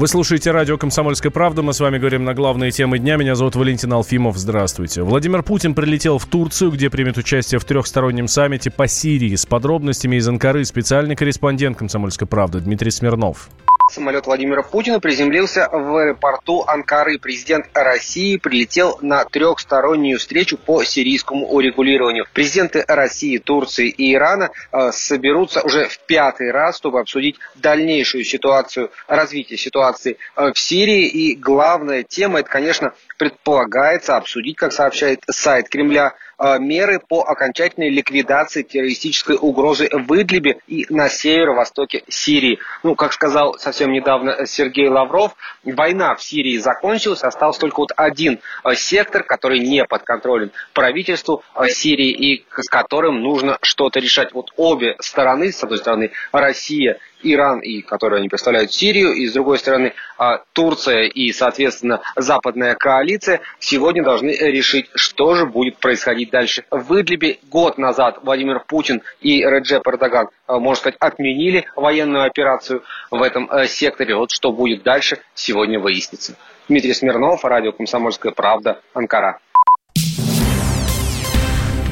Вы слушаете радио «Комсомольская правда». Мы с вами говорим на главные темы дня. Меня зовут Валентин Алфимов. Здравствуйте. Владимир Путин прилетел в Турцию, где примет участие в трехстороннем саммите по Сирии. С подробностями из Анкары специальный корреспондент «Комсомольской правды» Дмитрий Смирнов. Самолет Владимира Путина приземлился в аэропорту Анкары. Президент России прилетел на трехстороннюю встречу по сирийскому урегулированию. Президенты России, Турции и Ирана э, соберутся уже в пятый раз, чтобы обсудить дальнейшую ситуацию, развитие ситуации э, в Сирии. И главная тема, это, конечно, предполагается обсудить, как сообщает сайт Кремля, Э, меры по окончательной ликвидации террористической угрозы в Идлибе и на северо-востоке Сирии. Ну, как сказал совсем недавно Сергей Лавров, война в Сирии закончилась, остался только вот один э, сектор, который не под контролем правительству э, Сирии и с которым нужно что-то решать. Вот обе стороны, с одной стороны Россия Иран, и которые они представляют Сирию, и с другой стороны а, Турция и, соответственно, западная коалиция сегодня должны решить, что же будет происходить дальше. В Идлибе год назад Владимир Путин и Реджеп Эрдоган, а, можно сказать, отменили военную операцию в этом а, секторе. Вот что будет дальше, сегодня выяснится. Дмитрий Смирнов, радио «Комсомольская правда», Анкара.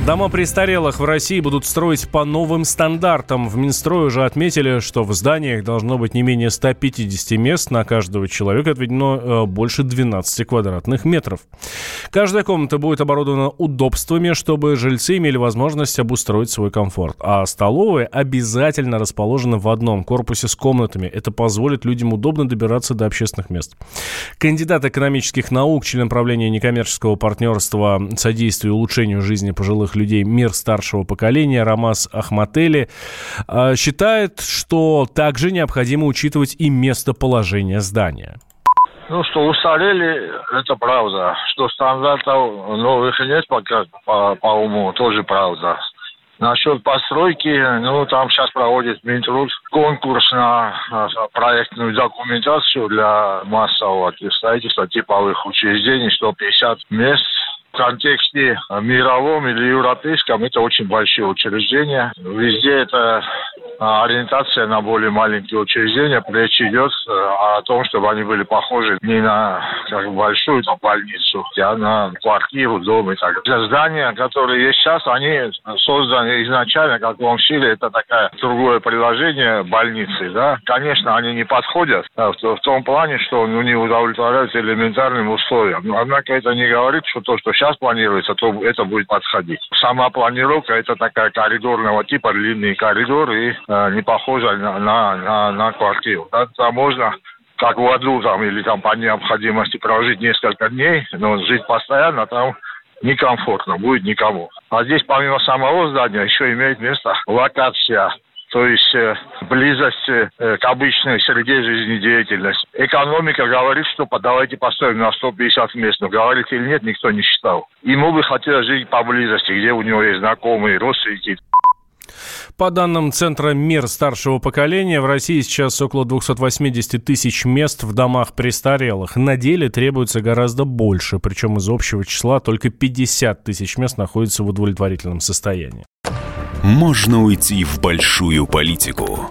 Дома престарелых в России будут строить по новым стандартам. В Минстрое уже отметили, что в зданиях должно быть не менее 150 мест. На каждого человека отведено э, больше 12 квадратных метров. Каждая комната будет оборудована удобствами, чтобы жильцы имели возможность обустроить свой комфорт. А столовые обязательно расположены в одном корпусе с комнатами. Это позволит людям удобно добираться до общественных мест. Кандидат экономических наук, член правления некоммерческого партнерства содействия улучшению жизни пожилых людей «Мир старшего поколения» Рамас Ахматели а, считает, что также необходимо учитывать и местоположение здания. Ну, что устарели, это правда. Что стандартов новых нет пока по, по уму, тоже правда. Насчет постройки, ну, там сейчас проводит Минтруд конкурс на, проектную документацию для массового строительства типовых учреждений, 150 мест контексте мировом или европейском это очень большие учреждения. Везде это ориентация на более маленькие учреждения. Речь идет э, о том, чтобы они были похожи не на как большую там, больницу, а на квартиру, дом и так далее. Здания, которые есть сейчас, они созданы изначально, как в Лонгсиле, это такое другое приложение больницы. Да? Конечно, они не подходят да, в, в том плане, что ну, не удовлетворяют элементарным условиям. Однако это не говорит, что то, что сейчас планируется, то это будет подходить. Сама планировка это такая коридорного типа, длинный коридор и э, не похожа на, на, на, квартиру. Там можно как в аду там, или там по необходимости прожить несколько дней, но жить постоянно там некомфортно будет никому. А здесь помимо самого здания еще имеет место локация то есть э, близость э, к обычной среде жизнедеятельности. Экономика говорит, что давайте поставим на 150 мест, но говорит или нет, никто не считал. Ему бы хотелось жить поблизости, где у него есть знакомые, родственники. По данным Центра мир старшего поколения, в России сейчас около 280 тысяч мест в домах престарелых. На деле требуется гораздо больше, причем из общего числа только 50 тысяч мест находятся в удовлетворительном состоянии. Можно уйти в большую политику,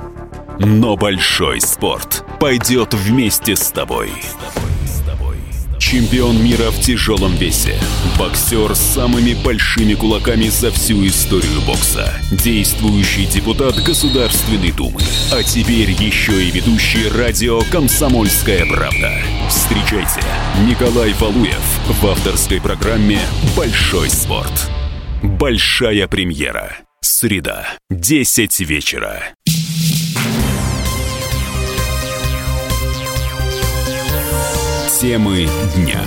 но большой спорт пойдет вместе с тобой. Чемпион мира в тяжелом весе. Боксер с самыми большими кулаками за всю историю бокса. Действующий депутат Государственной Думы. А теперь еще и ведущий радио «Комсомольская правда». Встречайте, Николай Валуев в авторской программе «Большой спорт». Большая премьера. Среда, 10 вечера. Темы дня.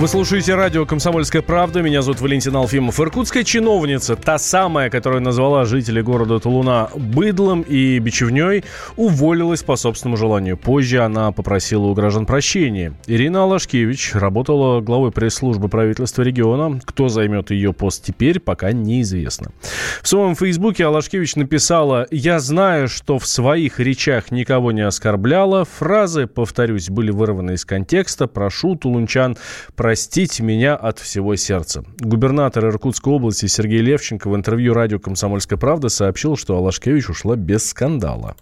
Вы слушаете радио «Комсомольская правда». Меня зовут Валентин Алфимов. Иркутская чиновница, та самая, которая назвала жителей города Тулуна быдлом и бичевней, уволилась по собственному желанию. Позже она попросила у граждан прощения. Ирина Алашкевич работала главой пресс-службы правительства региона. Кто займет ее пост теперь, пока неизвестно. В своем фейсбуке Алашкевич написала «Я знаю, что в своих речах никого не оскорбляла. Фразы, повторюсь, были вырваны из контекста. Прошу тулунчан про простите меня от всего сердца. Губернатор Иркутской области Сергей Левченко в интервью радио «Комсомольская правда» сообщил, что Алашкевич ушла без скандала.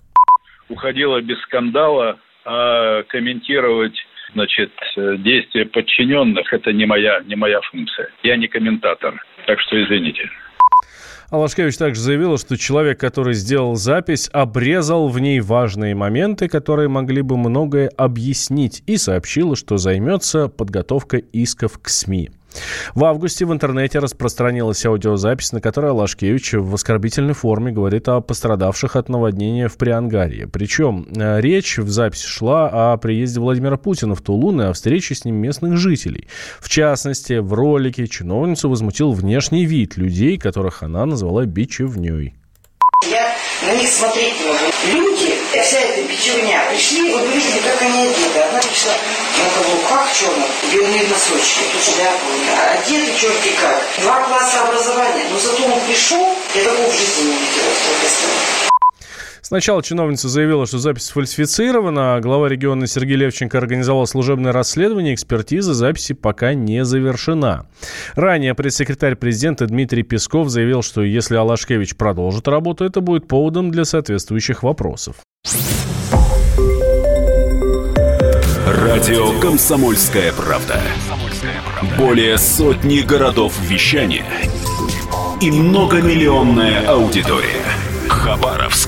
уходила без скандала, а комментировать значит, действия подчиненных – это не моя, не моя функция. Я не комментатор, так что извините. Алашкевич также заявила, что человек, который сделал запись, обрезал в ней важные моменты, которые могли бы многое объяснить, и сообщила, что займется подготовкой исков к СМИ. В августе в интернете распространилась аудиозапись, на которой Лашкевич в оскорбительной форме говорит о пострадавших от наводнения в Приангарье. Причем э, речь в записи шла о приезде Владимира Путина в Тулун и о встрече с ним местных жителей. В частности, в ролике чиновницу возмутил внешний вид людей, которых она назвала бичевней. Я на них смотреть. Люди, вся эта печевня, пришли, вы видели, как они одеты. Одна пришла на каблуках черных, белые носочки, тут шляпу, одеты черти как. Два класса образования, но зато он пришел, я такого в жизни не видела, сколько Сначала чиновница заявила, что запись сфальсифицирована, а глава региона Сергей Левченко организовал служебное расследование, экспертиза записи пока не завершена. Ранее пресс-секретарь президента Дмитрий Песков заявил, что если Алашкевич продолжит работу, это будет поводом для соответствующих вопросов. Радио «Комсомольская правда». Более сотни городов вещания и многомиллионная аудитория. Хабаровск